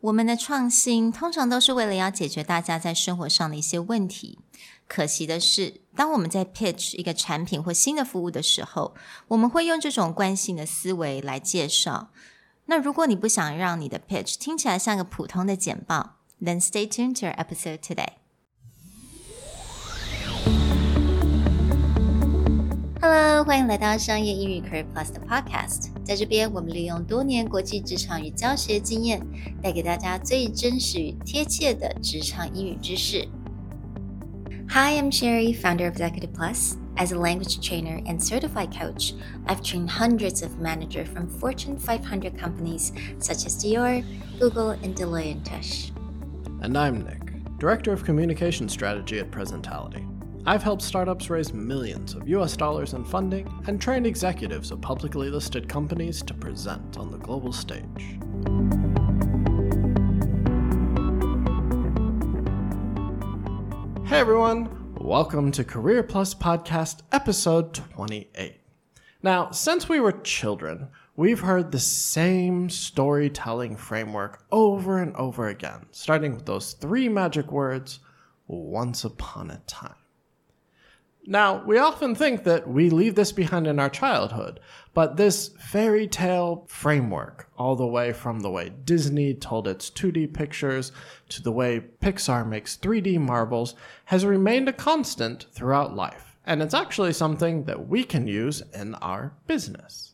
我们的创新通常都是为了要解决大家在生活上的一些问题。可惜的是，当我们在 pitch 一个产品或新的服务的时候，我们会用这种惯性的思维来介绍。那如果你不想让你的 pitch 听起来像个普通的简报，then stay tuned to our episode today. Hello，欢迎来到商业英语 Career Plus 的 Podcast。在这边，我们利用多年国际职场与教学经验，带给大家最真实与贴切的职场英语知识。Hi, I'm Sherry, founder of Executive Plus. As a language trainer and certified coach, I've trained hundreds of managers from Fortune 500 companies such as Dior, Google, and Deloitte & Touche. And I'm Nick, Director of Communication Strategy at Presentality. I've helped startups raise millions of US dollars in funding and trained executives of publicly listed companies to present on the global stage. Hey everyone, welcome to Career Plus Podcast, episode 28. Now, since we were children, we've heard the same storytelling framework over and over again, starting with those three magic words once upon a time. Now, we often think that we leave this behind in our childhood, but this fairy tale framework, all the way from the way Disney told its 2D pictures to the way Pixar makes 3D marvels, has remained a constant throughout life. And it's actually something that we can use in our business.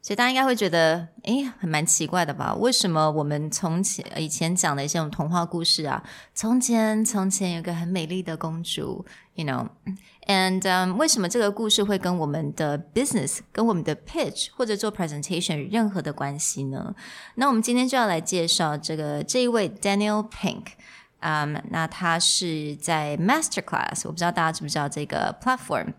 所以大家应该会觉得，诶，很蛮奇怪的吧？为什么我们从前以前讲的一些童话故事啊，从前从前有个很美丽的公主 ，you know，and、um, 为什么这个故事会跟我们的 business、跟我们的 pitch 或者做 presentation 有任何的关系呢？那我们今天就要来介绍这个这一位 Daniel Pink。嗯，那他是在 Masterclass，我不知道大家知不知道这个 platform。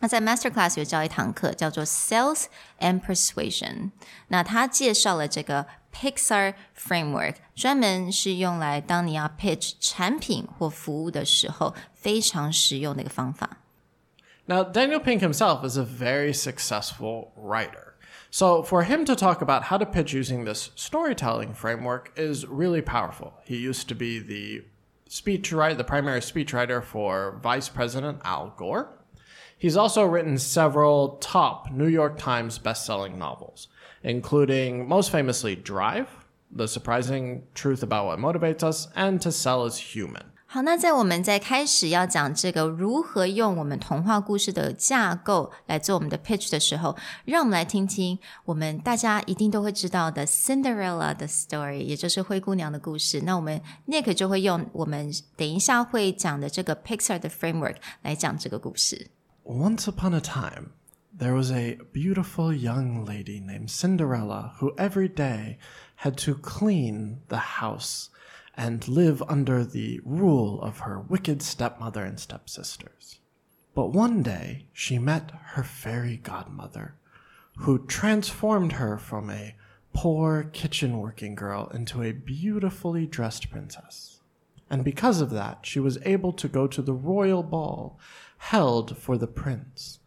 那在 Masterclass 有教一堂课叫做 Sales and Persuasion。那他介绍了这个 Pixar Framework，专门是用来当你要 pitch 产品或服务的时候非常实用的一个方法。Now, Daniel Pink himself is a very successful writer. So, for him to talk about how to pitch using this storytelling framework is really powerful. He used to be the speechwriter, the primary speechwriter for Vice President Al Gore. He's also written several top New York Times bestselling novels, including most famously Drive, The Surprising Truth About What Motivates Us, and To Sell Is Human. 好，那在我们在开始要讲这个如何用我们童话故事的架构来做我们的 pitch 的时候，让我们来听听我们大家一定都会知道的 Cinderella 的 story，也就是灰姑娘的故事。那我们 Nick 就会用我们等一下会讲的这个 Pixar 的 framework 来讲这个故事。 Once upon a time, there was a beautiful young lady named Cinderella who every day had to clean the house and live under the rule of her wicked stepmother and stepsisters. But one day she met her fairy godmother, who transformed her from a poor kitchen working girl into a beautifully dressed princess. And because of that, she was able to go to the royal ball held for the prince.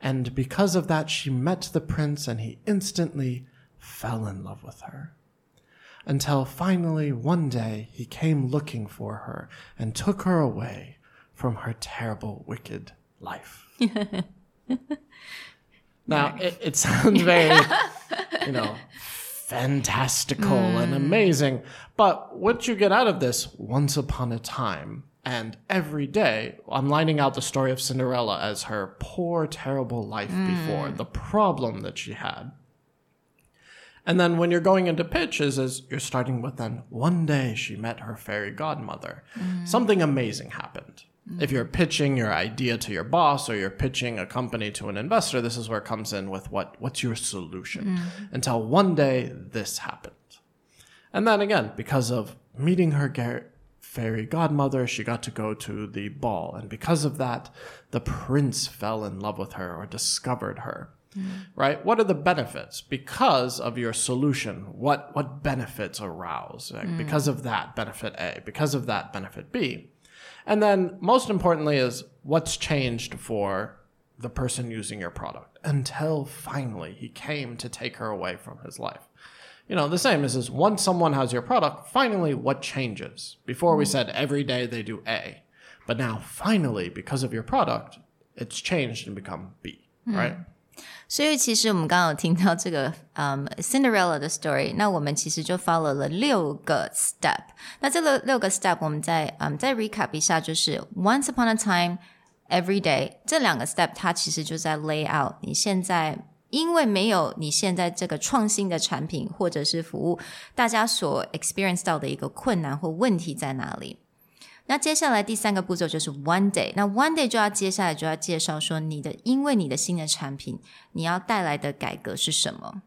And because of that, she met the prince and he instantly fell in love with her. Until finally, one day, he came looking for her and took her away from her terrible, wicked life. now, it, it sounds very, you know, fantastical mm. and amazing, but what you get out of this once upon a time and every day, I'm lining out the story of Cinderella as her poor, terrible life mm. before, the problem that she had. And then when you're going into pitches, is you're starting with then one day she met her fairy godmother. Mm. Something amazing happened. Mm. If you're pitching your idea to your boss or you're pitching a company to an investor, this is where it comes in with what what's your solution. Mm. Until one day this happened. And then again, because of meeting her fairy godmother, she got to go to the ball. And because of that, the prince fell in love with her or discovered her. Mm. Right? What are the benefits? Because of your solution, what, what benefits arouse? Like, mm. Because of that, benefit A. Because of that, benefit B. And then, most importantly, is what's changed for the person using your product until finally he came to take her away from his life you know, the same is, is once someone has your product, finally what changes? Before we said every day they do A, but now finally, because of your product, it's changed and become B, right? 所以其实我们刚刚有听到这个嗯、Cinderella 的 story，那我们其实就 follow 了六个 step。那这个六个 step 我们再嗯再 recap 一下，就是 once upon a time。Every day 这两个 step，它其实就在 lay out 你现在 因为没有你现在这个创新的产品或者是服务，大家所 experience 到的一个困难或问题在哪里？那接下来第三个步骤就是 one day，那 one day 就要接下来就要介绍说你的，因为你的新的产品，你要带来的改革是什么，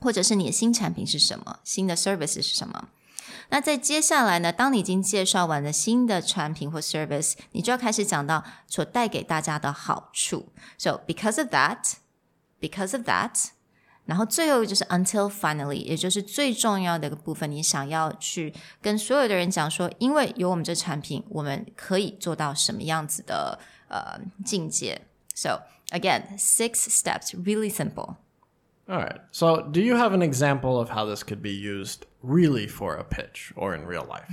或者是你的新产品是什么，新的 service 是什么。那在接下来呢，当你已经介绍完了新的产品或 service，你就要开始讲到所带给大家的好处。So because of that, because of that，然后最后就是 until finally，也就是最重要的一个部分，你想要去跟所有的人讲说，因为有我们这产品，我们可以做到什么样子的呃境界。So again, six steps, really simple. All right. So, do you have an example of how this could be used really for a pitch or in real life?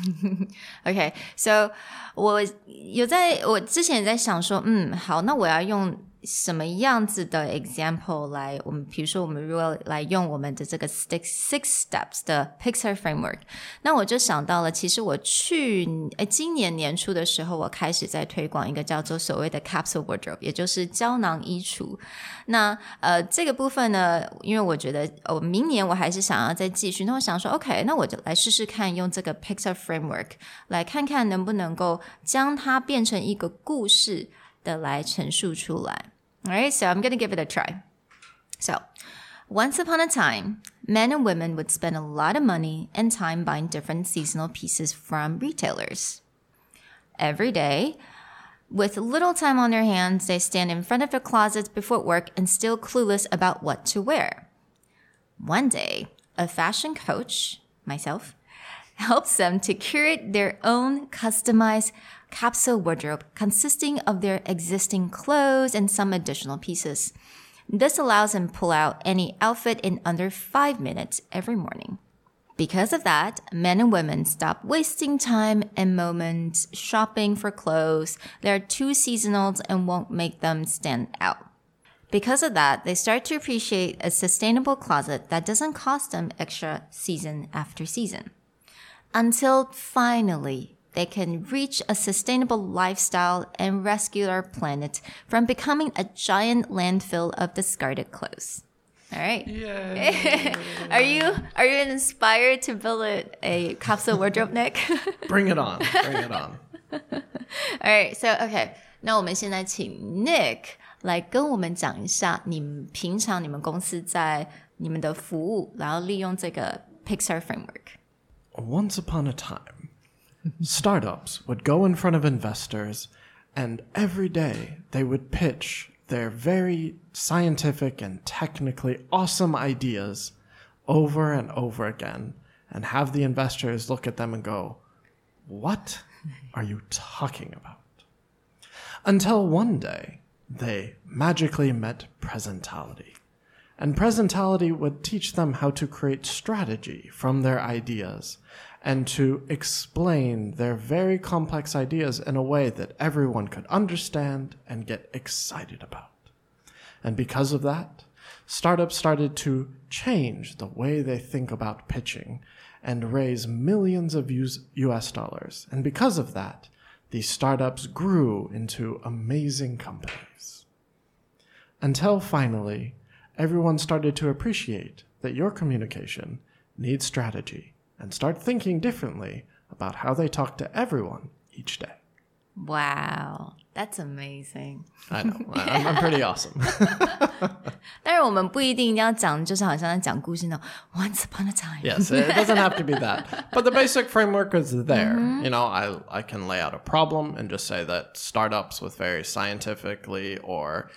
Okay, so 我有在我之前也在想说，嗯，好，那我要用 什么样子的 example 来？我们比如说，我们如果来用我们的这个 six six steps 的 Pixar framework，那我就想到了，其实我去诶今年年初的时候，我开始在推广一个叫做所谓的 capsule wardrobe，也就是胶囊衣橱。那呃这个部分呢，因为我觉得我明年我还是想要再继续，那我想说，OK，那我就来试试看用这个 Pixar framework 来看看能不能够将它变成一个故事。的来陈述出来。Alright, so I'm gonna give it a try. So, once upon a time, men and women would spend a lot of money and time buying different seasonal pieces from retailers. Every day, with little time on their hands, they stand in front of their closets before work and still clueless about what to wear. One day, a fashion coach, myself, helps them to curate their own customized capsule wardrobe consisting of their existing clothes and some additional pieces. This allows them to pull out any outfit in under five minutes every morning. Because of that, men and women stop wasting time and moments shopping for clothes that are too seasonal and won't make them stand out. Because of that, they start to appreciate a sustainable closet that doesn't cost them extra season after season Until finally, they can reach a sustainable lifestyle and rescue our planet from becoming a giant landfill of discarded clothes. All right. are you are you inspired to build a, a capsule wardrobe, Nick? Bring it on. Bring it on. All right. So okay. 那我们现在请 Nick 来跟我们讲一下，你们平常你们公司在你们的服务，然后利用这个 Pixar framework。 Once upon a time, startups would go in front of investors and every day they would pitch their very scientific and technically awesome ideas over and over again and have the investors look at them and go, What are you talking about? Until one day they magically met presentality. And presentality would teach them how to create strategy from their ideas and to explain their very complex ideas in a way that everyone could understand and get excited about. And because of that, startups started to change the way they think about pitching and raise millions of US dollars. And because of that, these startups grew into amazing companies. Until finally, everyone started to appreciate that your communication needs strategy and start thinking differently about how they talk to everyone each day. Wow, that's amazing. I know. I- I'm, I'm pretty awesome. 但是我们不一定要讲，就是好像在讲故事那种 Once upon a time。 yes, it doesn't have to be that. But the basic framework is there. You know, I, I can lay out a problem and just say that startups with very scientifically or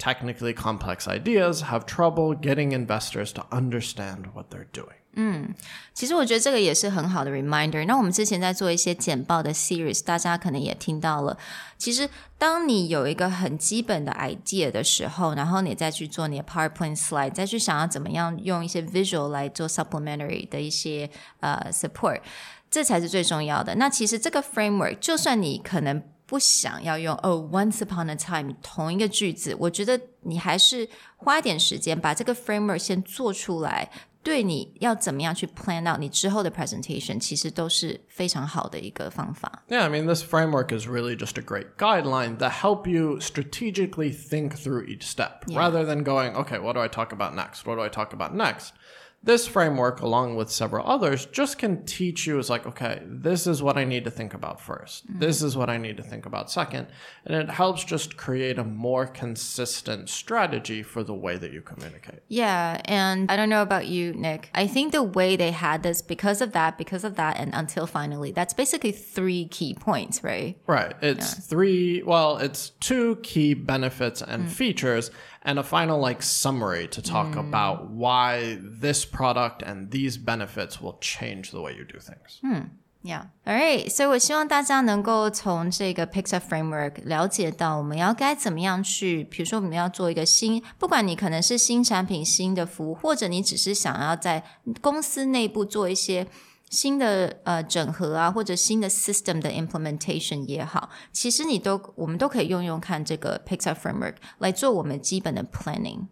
technically complex ideas have trouble getting investors to understand what they're doing. 其实我觉得这个也是很好的 reminder。那我们之前在做一些简报的 series，大家可能也听到了。其实，当你有一个很基本的 idea 的时候，然后你再去做你的 PowerPoint slide，再去想要怎么样用一些 visual 来做 supplementary 的一些呃 support，这才是最重要的。那其实这个 framework，就算你可能 不想要用哦，once upon a time 同一个句子，我觉得你还是花一点时间把这个 framework 先做出来。对你要怎么样去 plan out 你之后的 presentation，其实都是非常好的一个方法。 Yeah, I mean, this framework is really just a great guideline that help you strategically think through each step rather than going, okay, what do I talk about next? What do I talk about next? This framework, along with several others, just can teach you is like, okay, this is what I need to think about 1st mm-hmm. This is what I need to think about second. And it helps just create a more consistent strategy for the way that you communicate. Yeah, and I don't know about you, Nick. I think the way they had this, because of that, because of that, and until finally, that's basically three key points, right? Right. It's three, well, it's two key benefits and mm. features and a final like summary to talk about why this product and these benefits will change the way you do things. Yeah. All right. 所以我希望大家能够从这个 Pixar Framework 了解到我们要该怎么样去，比如说我们要做一个新，不管你可能是新产品、新的服务，或者你只是想要在公司内部做一些 新的呃整合啊，或者新的 system 的 implementation 也好，其实你都我们都可以用用看这个 Pixar Framework 来做我们基本的 planning。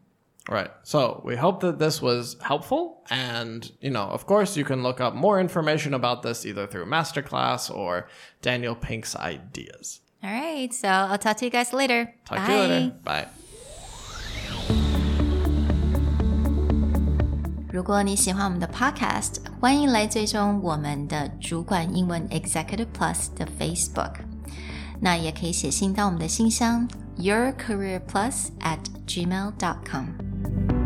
Right. So we hope that this was helpful. And, you know, of course, you can look up more information about this either through Masterclass or Daniel Pink's ideas. All right. So I'll talk to you guys later. Talk Bye. to you later. Bye. 如果你喜欢我们的 Podcast， 欢迎来追踪我们的主管英文 Executive Plus 的 Facebook。那也可以写信到我们的信箱 yourcareerplus at gmail dot com。